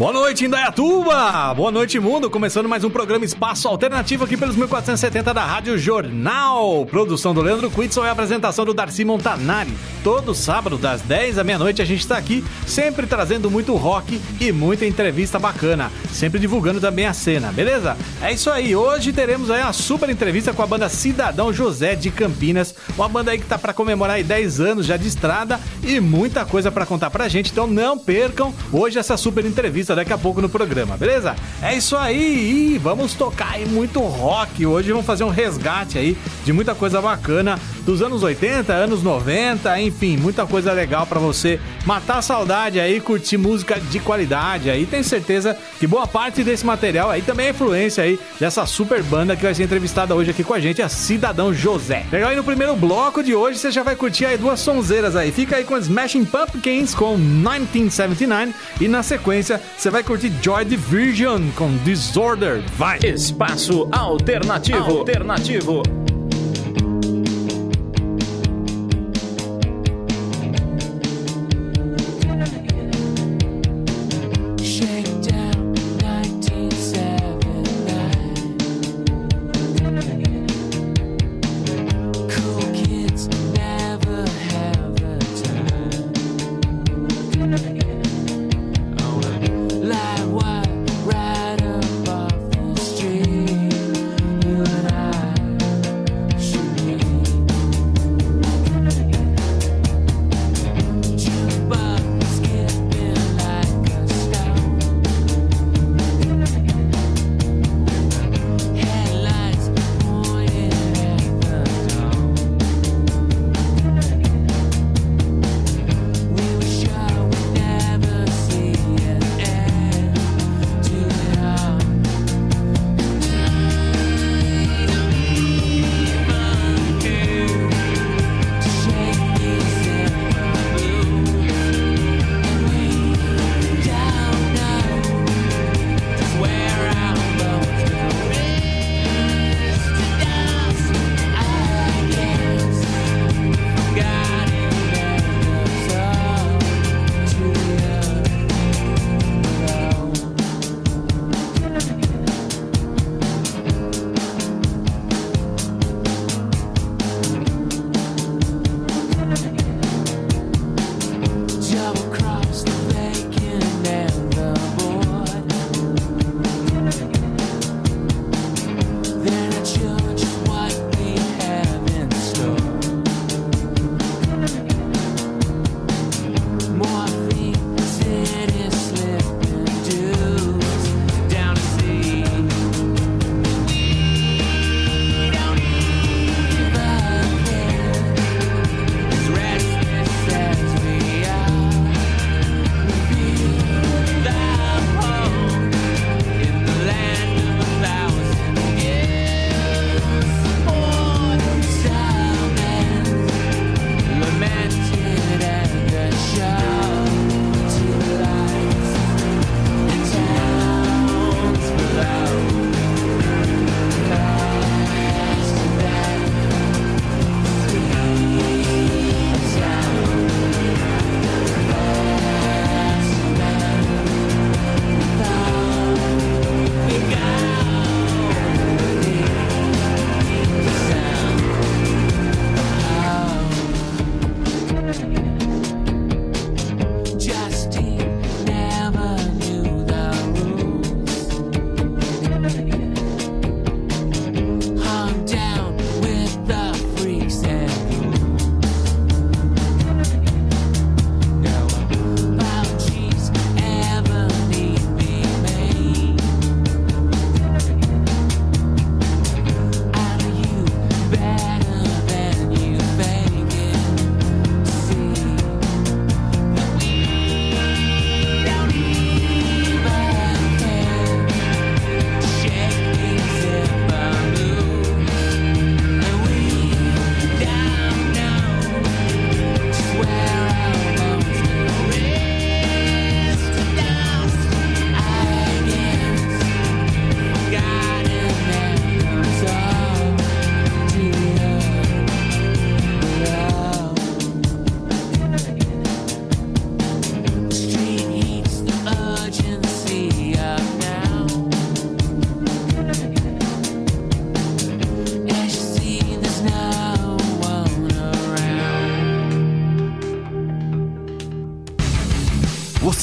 Boa noite, Indaiatuba! Boa noite, mundo! Começando mais um programa Espaço Alternativo aqui pelos 1470 da Rádio Jornal. Produção do Leandro Quitson e apresentação do Darcy Montanari. Todo sábado, das 10 à meia-noite, a gente está aqui, sempre trazendo muito rock e muita entrevista bacana. Sempre divulgando também a cena, beleza? É isso aí, hoje teremos aí uma super entrevista com a banda Cidadão José de Campinas. Uma banda aí que tá para comemorar aí 10 anos já de estrada e muita coisa para contar pra gente. Então não percam hoje essa super entrevista daqui a pouco no programa, beleza? É isso aí, e vamos tocar aí muito rock. Hoje vamos fazer um resgate aí de muita coisa bacana dos anos 80, anos 90, enfim, muita coisa legal para você matar a saudade aí, curtir música de qualidade aí. Tenho certeza que boa parte desse material aí também é influência aí dessa super banda que vai ser entrevistada hoje aqui com a gente, a Cidadão José. Legal, e no primeiro bloco de hoje você já vai curtir aí duas sonzeiras aí. Fica aí com Smashing Pumpkins com 1979 e na sequência você vai curtir Joy Division com Disorder. Vai! Espaço Alternativo. Alternativo.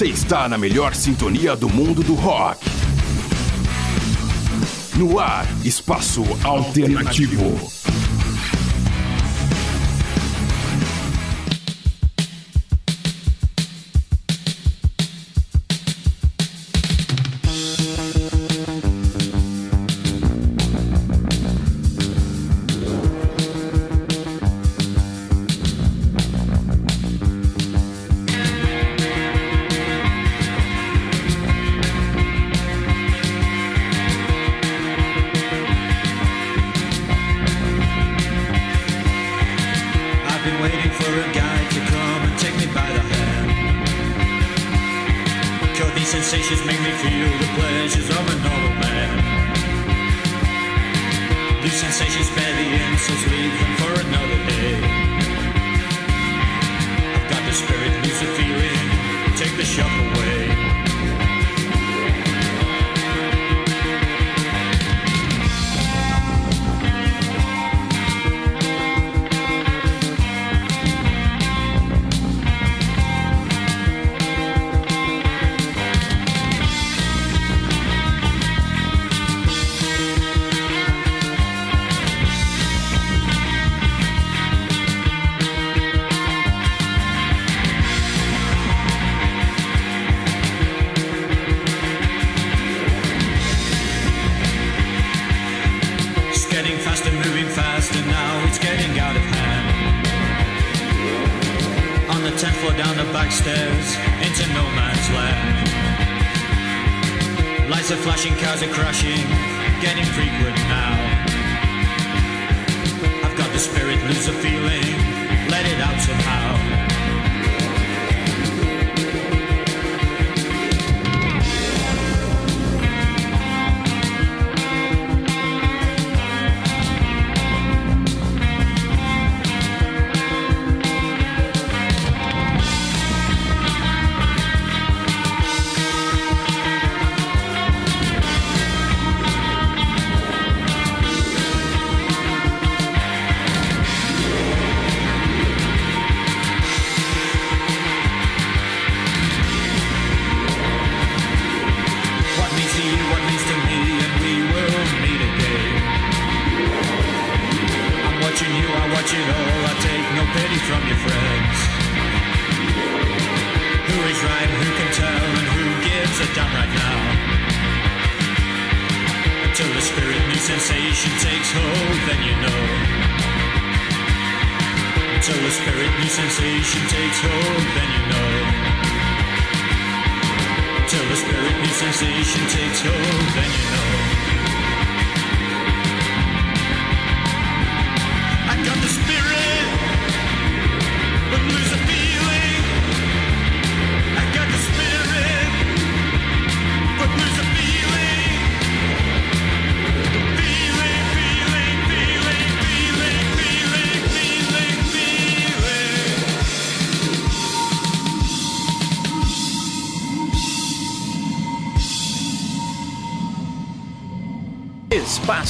Está na melhor sintonia do mundo do rock. No ar, Espaço Alternativo. from your friends. Who is right, who can tell, and who gives a damn right now? Until the spirit new sensation takes hold, then you know. Until the spirit new sensation takes hold, then you know. Until the spirit new sensation takes hold, then you know.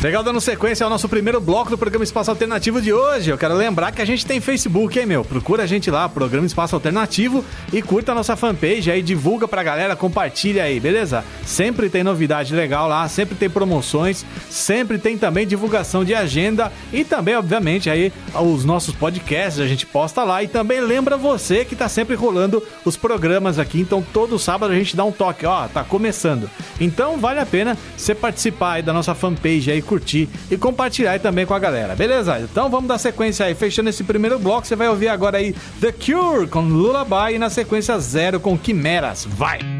Legal, dando sequência ao nosso primeiro bloco do programa Espaço Alternativo de hoje. Eu quero lembrar que a gente tem Facebook, hein, meu? Procura a gente lá, Programa Espaço Alternativo, e curta a nossa fanpage aí, divulga pra galera, compartilha aí, beleza? Sempre tem novidade legal lá, sempre tem promoções, sempre tem também divulgação de agenda e também, obviamente, aí os nossos podcasts a gente posta lá. E também lembra você que tá sempre rolando os programas aqui, então todo sábado a gente dá um toque, ó, tá começando. Então vale a pena você participar aí da nossa fanpage aí curtir e compartilhar também com a galera, beleza? Então vamos dar sequência aí, fechando esse primeiro bloco, você vai ouvir agora aí The Cure com Lullaby e na sequência Zero com Quimeras. Vai!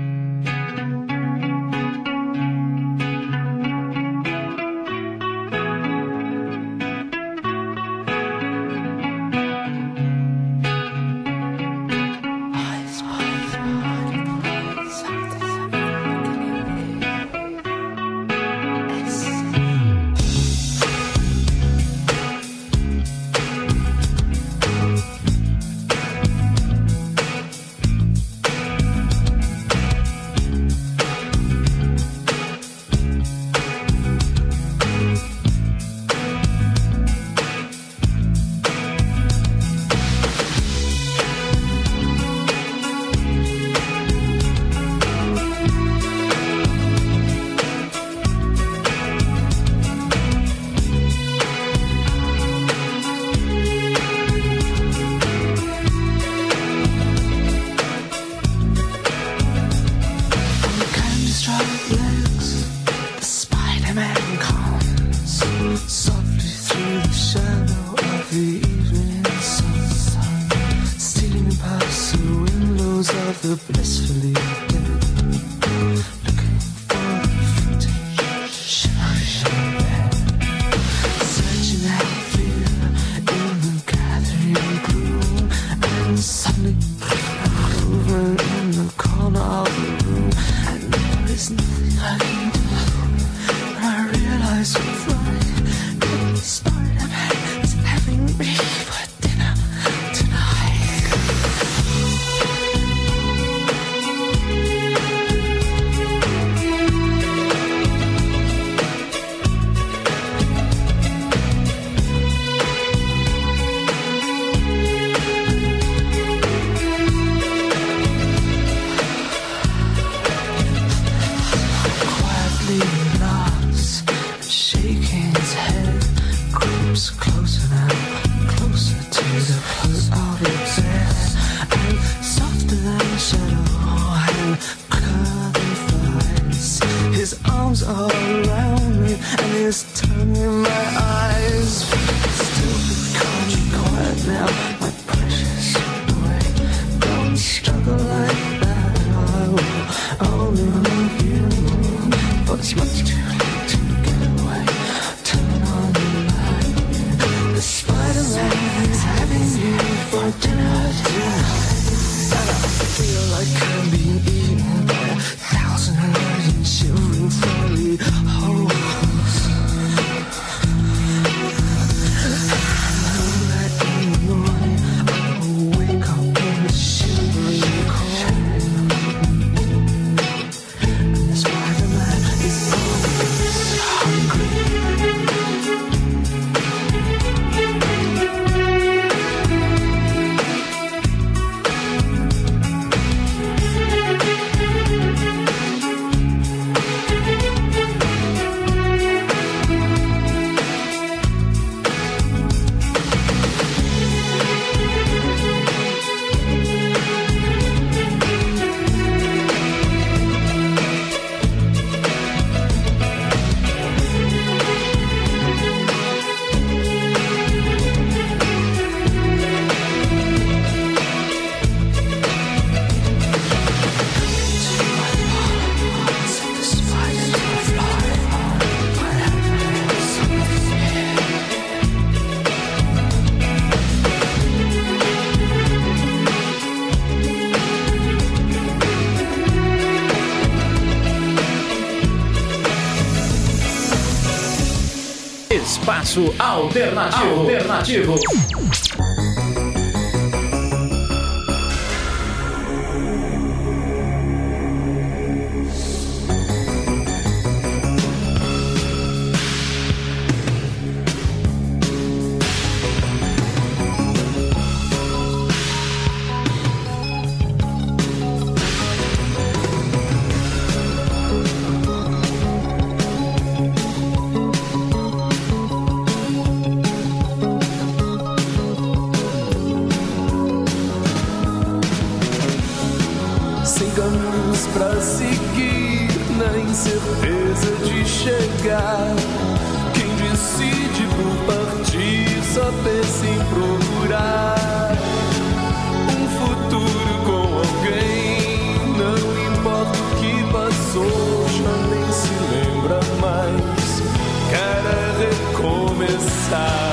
Alternativo. Alternativo. time.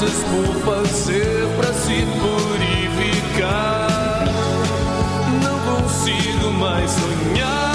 coisas por fazer para se purificar. Não consigo mais sonhar.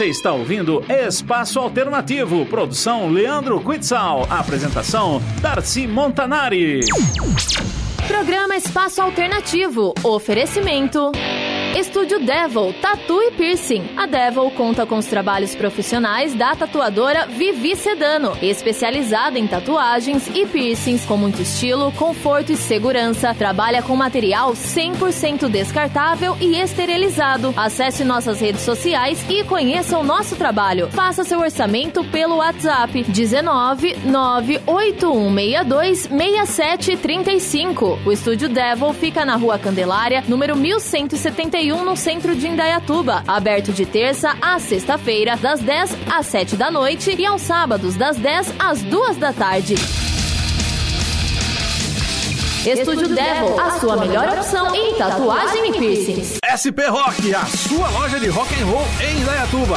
Você está ouvindo Espaço Alternativo, produção Leandro Quitzal, apresentação Darcy Montanari. Programa Espaço Alternativo, oferecimento. Estúdio Devil, Tatu e Piercing. A Devil conta com os trabalhos profissionais da tatuadora Vivi Sedano, especializada em tatuagens e piercings com muito estilo, conforto e segurança. Trabalha com material 100% descartável e esterilizado. Acesse nossas redes sociais e conheça o nosso trabalho. Faça seu orçamento pelo WhatsApp 19 98162 6735. O Estúdio Devil fica na Rua Candelária, número 1171 no centro de Indaiatuba. Aberto de terça a sexta-feira, das 10 às 7 da noite e aos sábados, das 10 às 2 da tarde. Estúdio Devil, a sua melhor opção em tatuagem e piercings. SP Rock, a sua loja de rock and roll em Indaiatuba.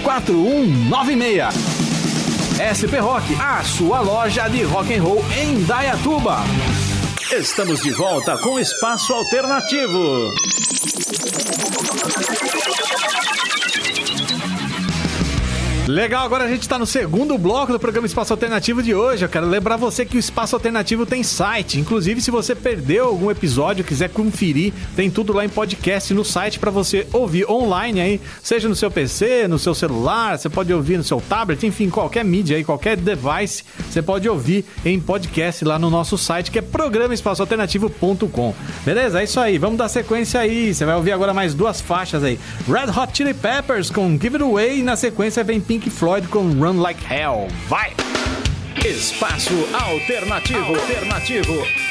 4196. SP Rock, a sua loja de rock and roll em Dayatuba. Estamos de volta com Espaço Alternativo. Legal, agora a gente está no segundo bloco do programa Espaço Alternativo de hoje. Eu quero lembrar você que o Espaço Alternativo tem site. Inclusive, se você perdeu algum episódio, quiser conferir, tem tudo lá em podcast no site para você ouvir online aí, seja no seu PC, no seu celular, você pode ouvir no seu tablet, enfim, qualquer mídia aí, qualquer device, você pode ouvir em podcast lá no nosso site, que é programaespaçoalternativo.com. Beleza? É isso aí. Vamos dar sequência aí. Você vai ouvir agora mais duas faixas aí. Red Hot Chili Peppers com Give It Away e na sequência vem Pink Floyd com Run Like Hell. Vai! Espaço Alternativo. Alternativo.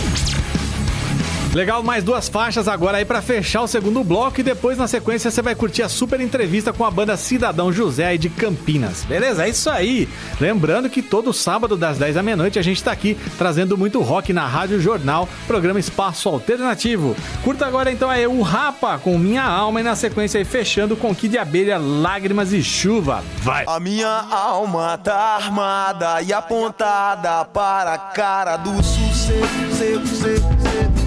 Legal, mais duas faixas agora aí pra fechar o segundo bloco e depois na sequência você vai curtir a super entrevista com a banda Cidadão José aí de Campinas. Beleza? É isso aí. Lembrando que todo sábado das 10 da meia-noite a gente tá aqui trazendo muito rock na Rádio Jornal, programa Espaço Alternativo. Curta agora então aí o Rapa com Minha Alma e na sequência aí fechando com Kid Abelha, Lágrimas e Chuva. Vai! A minha alma tá armada e apontada para a cara do sucesso.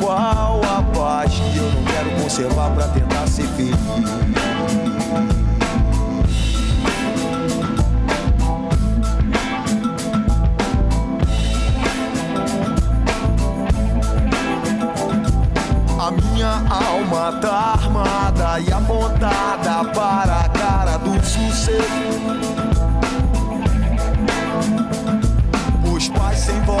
qual a paz que eu não quero conservar pra tentar ser feliz. A minha alma tá armada e apontada para a cara do sucesso. Os pais sem voz,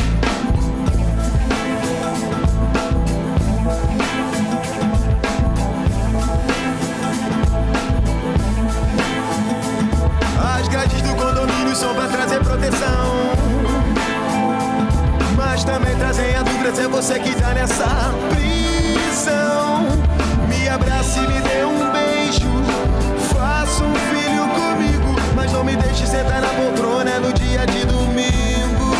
Proteção. Mas também trazem a dúvida se é você que tá nessa prisão. Me abrace e me dê um beijo. Faça um filho comigo, mas não me deixe sentar na poltrona no dia de domingo.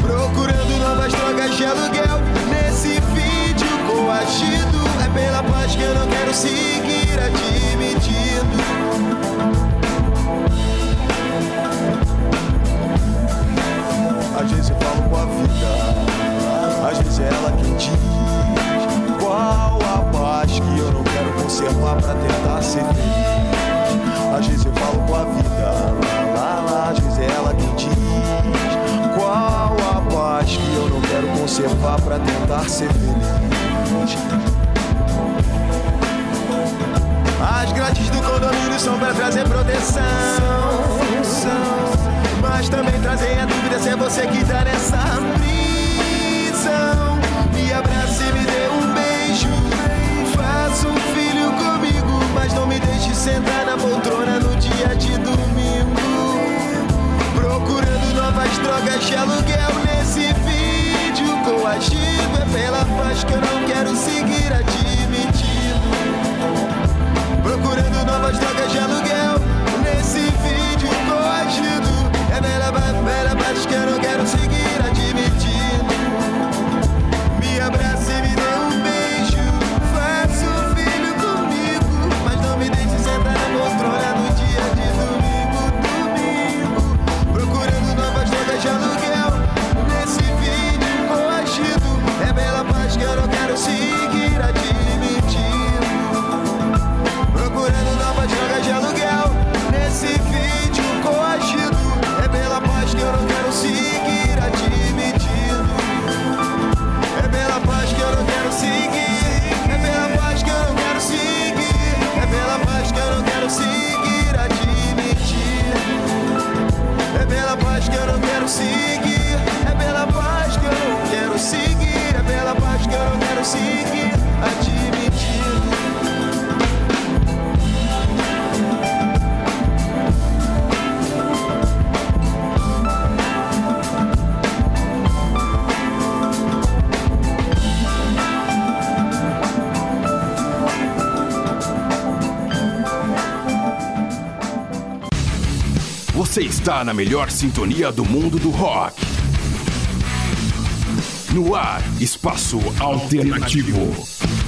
Procurando novas drogas de aluguel nesse vídeo coagido. É pela paz que eu não quero seguir admitindo. Vida, às vezes é ela quem diz qual a paz que eu não quero conservar pra tentar ser feliz. Às vezes eu falo com a vida, lá, lá, às vezes é ela quem diz qual a paz que eu não quero conservar pra tentar ser feliz. As grades do condomínio são pra trazer proteção. Você está na melhor sintonia do mundo do rock. No ar, Espaço Alternativo.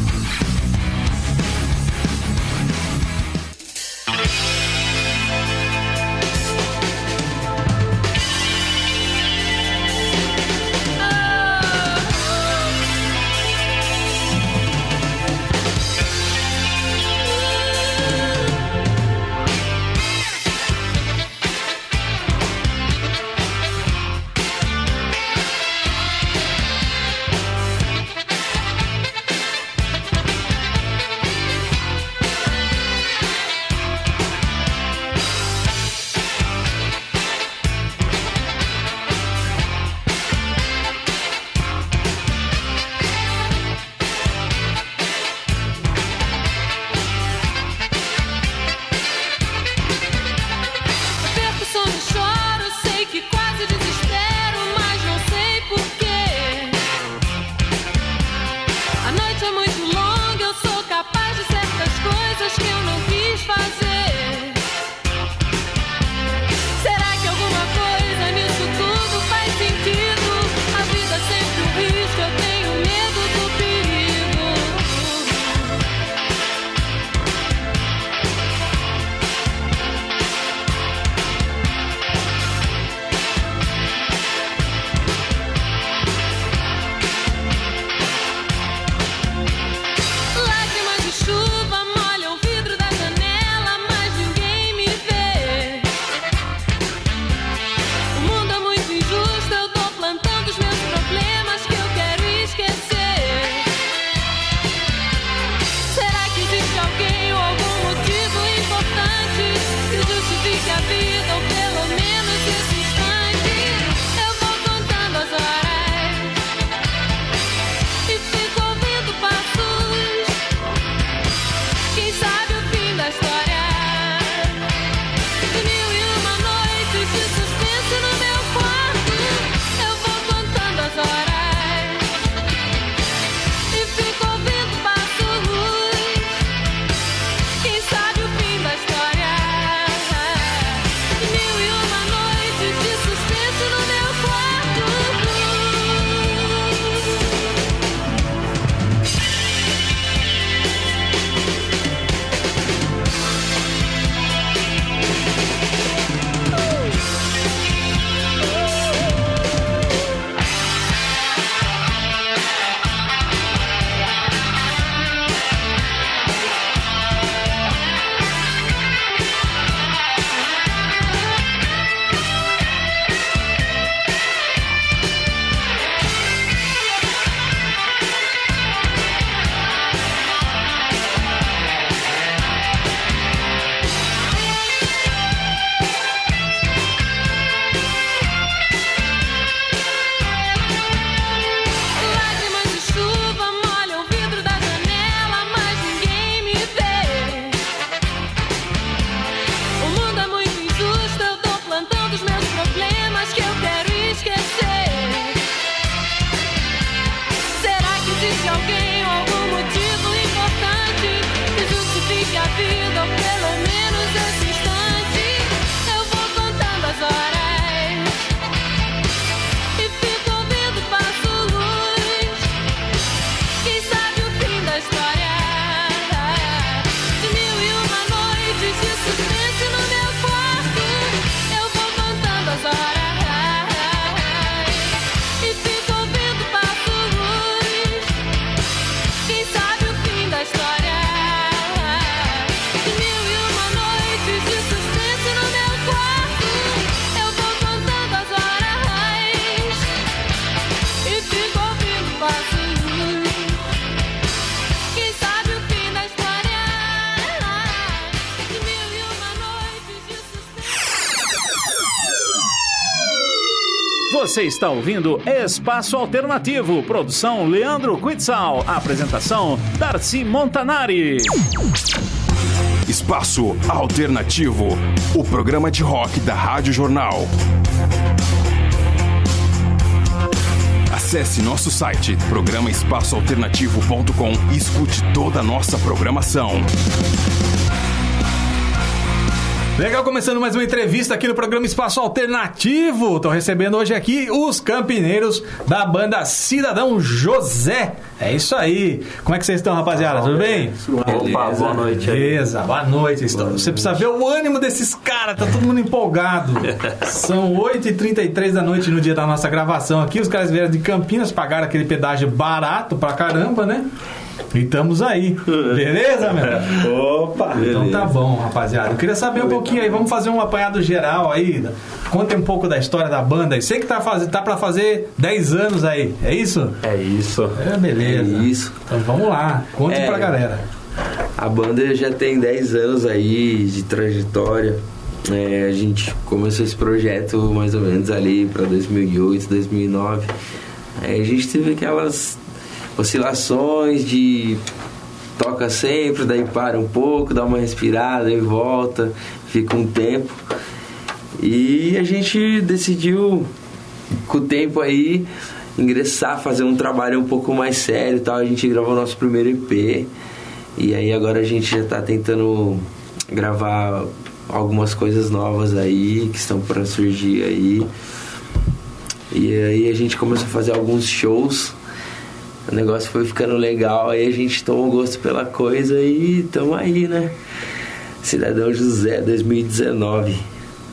Você está ouvindo Espaço Alternativo, produção Leandro Quitzal, apresentação Darcy Montanari. Espaço Alternativo, o programa de rock da Rádio Jornal. Acesse nosso site programaespaçoalternativo.com e escute toda a nossa programação. Legal, começando mais uma entrevista aqui no programa Espaço Alternativo. Tô recebendo hoje aqui os campineiros da banda Cidadão José. É isso aí. Como é que vocês estão, rapaziada? Tudo bem? Opa, boa noite aí. Beleza, boa noite. Estou- Você precisa ver o ânimo desses caras, tá todo mundo empolgado. São 8h33 da noite no dia da nossa gravação aqui. Os caras vieram de Campinas, pagaram aquele pedágio barato pra caramba, né? E estamos aí. Beleza, meu? Opa! Então tá bom, rapaziada. Eu queria saber um pouquinho aí, vamos fazer um apanhado geral aí. Contem um pouco da história da banda aí. Sei que tá, faz... tá pra fazer 10 anos aí, é isso? É isso. É, beleza. É isso. Então vamos lá, conte É. pra galera. A banda já tem 10 anos aí de trajetória. É, a gente começou esse projeto mais ou menos ali para 2008, 2009. Aí a gente teve aquelas oscilações de toca sempre, daí para um pouco, dá uma respirada e volta, fica um tempo. E a gente decidiu com o tempo aí ingressar, fazer um trabalho um pouco mais sério e tal. A gente gravou nosso primeiro EP. E aí agora a gente já tá tentando gravar algumas coisas novas aí que estão para surgir aí. E aí a gente começou a fazer alguns shows. O negócio foi ficando legal, aí a gente tomou gosto pela coisa e tamo aí, né? Cidadão José 2019.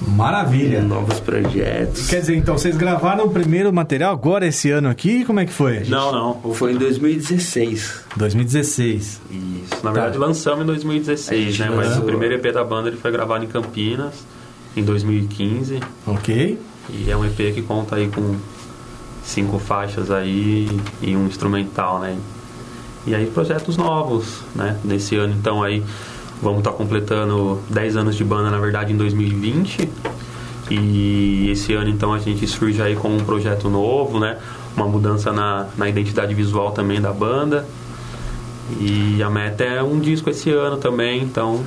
Maravilha. Novos projetos. Quer dizer, então, vocês gravaram o primeiro material agora esse ano aqui? Como é que foi? Não, não. Foi em 2016. 2016. Isso. Na verdade, Tá. lançamos em 2016, A gente né? Mas lançou. o primeiro EP da banda ele foi gravado em Campinas em 2015. Ok. E é um EP que conta aí com cinco faixas aí e um instrumental, né? E aí projetos novos, né? Nesse ano então aí vamos estar completando 10 anos de banda, na verdade, em 2020. E esse ano então a gente surge aí com um projeto novo, né? Uma mudança na, na identidade visual também da banda. E a meta é um disco esse ano também, então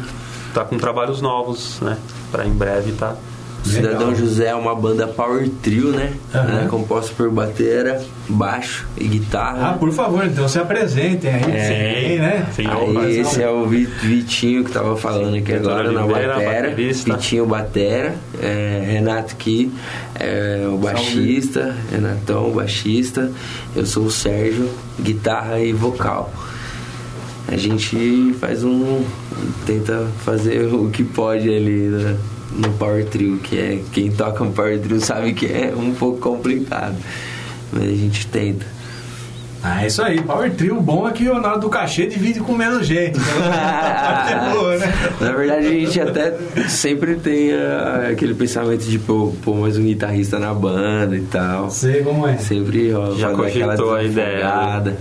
tá com trabalhos novos, né? Pra em breve tá Cidadão Legal. José é uma banda power trio, né? Aham. É, composta por bateria, baixo e Ah, guitarra. por favor, então se apresentem aí. Sim, né? Sim, Aí esse é o Vi- Vitinho que tava falando aqui agora na batera. baterista. Vitinho batera, é, Renato aqui é o baixista, Renatão baixista, eu sou o Sérgio, guitarra e vocal. A gente faz um. tenta fazer o que pode ali né, no Power Trio, que é quem toca um Power Trio sabe que é um pouco complicado. Mas a gente tenta. Ah, é isso aí. Power Trio, o bom é que na hora do cachê divide com menos gente. Então, boa, né? Na verdade, a gente até sempre tem ah, aquele pensamento de pôr, pôr mais um guitarrista na banda e tal. Sei como é. Sempre ó, Já cogitou a ideia, né?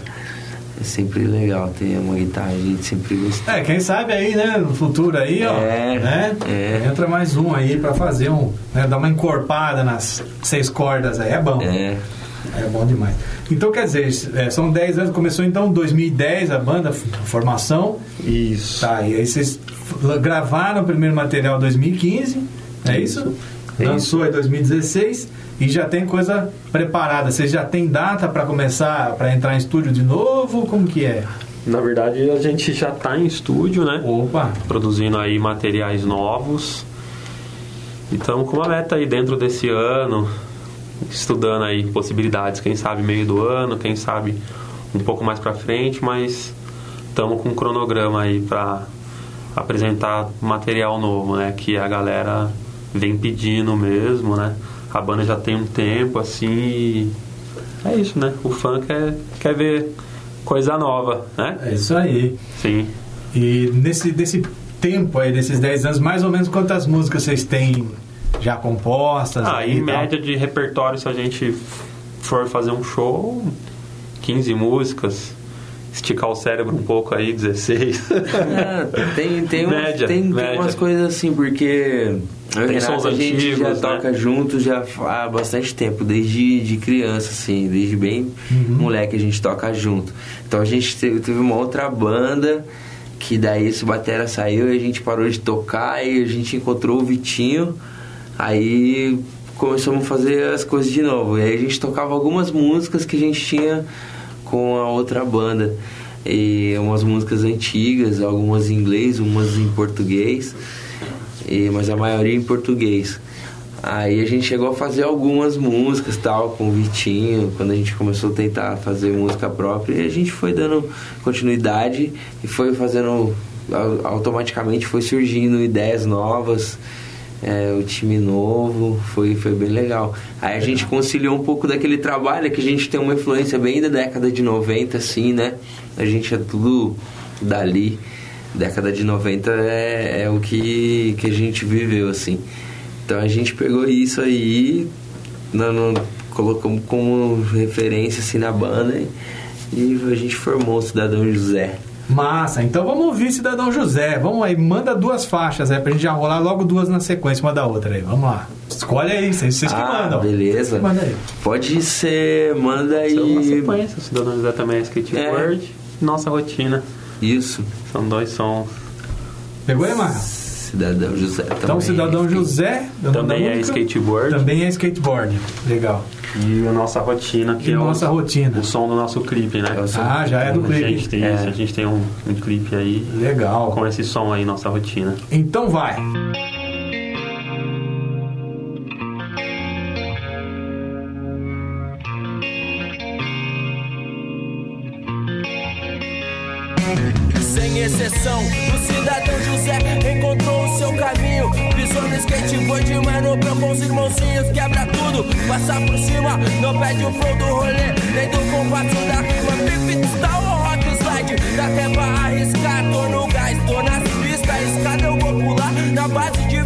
É sempre legal ter uma guitarra, a gente sempre gostou. É, quem sabe aí, né, no futuro aí, ó, É, né? é. Entra mais um aí pra fazer um, né, dar uma encorpada nas seis cordas aí, é bom. É, É bom demais. Então, quer dizer, é, são 10 anos, começou então em 2010 a banda, a formação. Isso. Tá, e aí vocês gravaram o primeiro material em 2015, é isso? Lançou em 2016 e já tem coisa preparada. Vocês já tem data para começar, para entrar em estúdio de novo? Como que é? Na verdade, a gente já tá em estúdio, né? Opa! Produzindo aí materiais novos. E estamos com uma meta aí dentro desse ano, estudando aí possibilidades, quem sabe meio do ano, quem sabe um pouco mais pra frente, mas estamos com um cronograma aí pra apresentar material novo, né? Que a galera vem pedindo mesmo, né? A banda já tem um tempo assim e é isso, né? O fã quer, quer ver coisa nova, né? É isso aí. Sim. E nesse desse tempo aí, desses 10 anos, mais ou menos quantas músicas vocês têm já compostas? Ah, aí em tal? média de repertório, se a gente for fazer um show, 15 músicas. esticar o cérebro um pouco aí, 16. Ah, tem, tem, umas- Média, tem, tem média. umas coisas assim, porque Tem Renato, sons a gente antigos, já né? toca junto já há bastante tempo, desde de criança, assim, desde bem moleque a gente toca junto. Então a gente teve, teve uma outra banda que daí esse batera saiu e a gente parou de tocar e a gente encontrou o Vitinho, aí começamos a fazer as coisas de novo. E aí a gente tocava algumas músicas que a gente tinha com a outra banda. E umas músicas antigas, algumas em inglês, umas em português, e, mas a maioria em português. Aí a gente chegou a fazer algumas músicas tal com o Vitinho, quando a gente começou a tentar fazer música própria, e a gente foi dando continuidade e foi fazendo au- automaticamente foi surgindo ideias novas, é, o time novo, foi, foi bem legal. Aí a gente conciliou um pouco daquele trabalho que a gente tem uma influência bem da década de 90, assim, né? A gente é tudo dali. Década de 90 é, é o que, que a gente viveu, assim. Então a gente pegou isso aí, no, no- colocamos como referência assim na banda e, e a gente formou o Cidadão José. Massa, então vamos ouvir Cidadão José. Vamos aí, manda duas faixas aí pra gente já rolar logo duas na sequência, uma da outra aí. Vamos lá. Escolhe aí, vocês, vocês que ah, mandam. beleza. Manda aí. Pode ser, manda aí. São uma sequência, o Cidadão José também é skateboard. Nossa rotina. Isso. São dois sons. Pegou aí, Marra? Cidadão José também. Então, Cidadão José. o nome Também é música, skateboard. Também é skateboard. Legal. E a nossa rotina, que E é o- nossa rotina. o som do nosso clipe, né? Ah, já é do A clipe. gente tem, É. isso, a gente tem um, um clipe aí Legal. com esse som aí, nossa rotina. Então vai. Irmãozinhos. Quebra tudo, passa por cima. Não perde o flow do rolê, nem do compasso da rima. Pipi style ou rock slide. Dá até pra arriscar, tô no gás, tô nas pistas. Escada eu vou pular na base de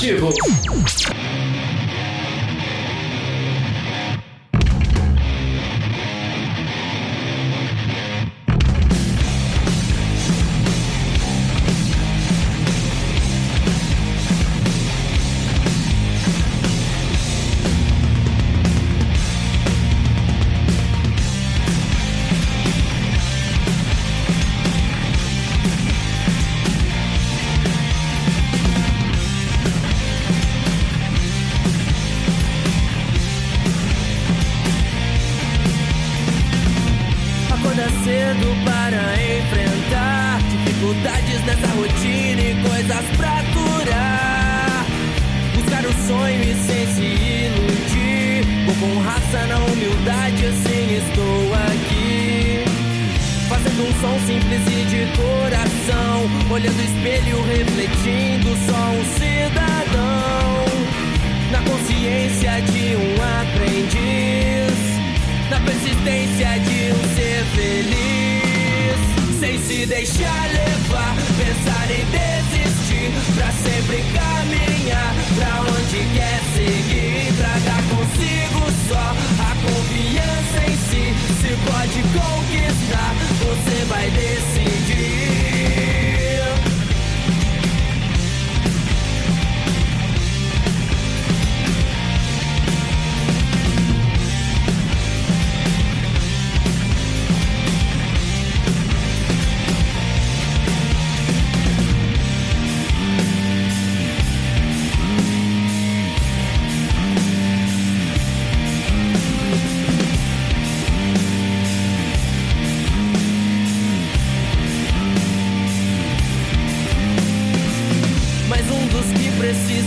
Alternativo.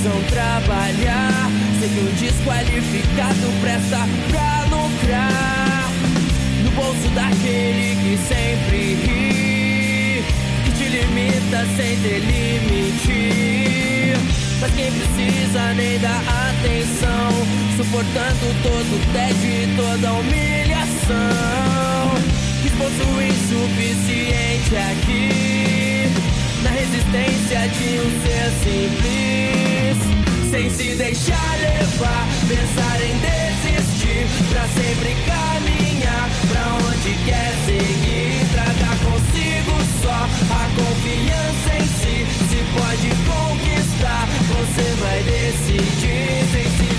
Precisam trabalhar. Que um desqualificado presta pra lucrar. No bolso daquele que sempre ri, que te limita sem ter limite. Mas quem precisa nem dá atenção, suportando todo o tédio e toda a humilhação. Esforço insuficiente aqui na resistência de um ser simples. Sem se deixar levar, pensar em desistir, pra sempre caminhar pra onde quer seguir. Traga consigo só a confiança em si, se pode conquistar, você vai decidir. Sem se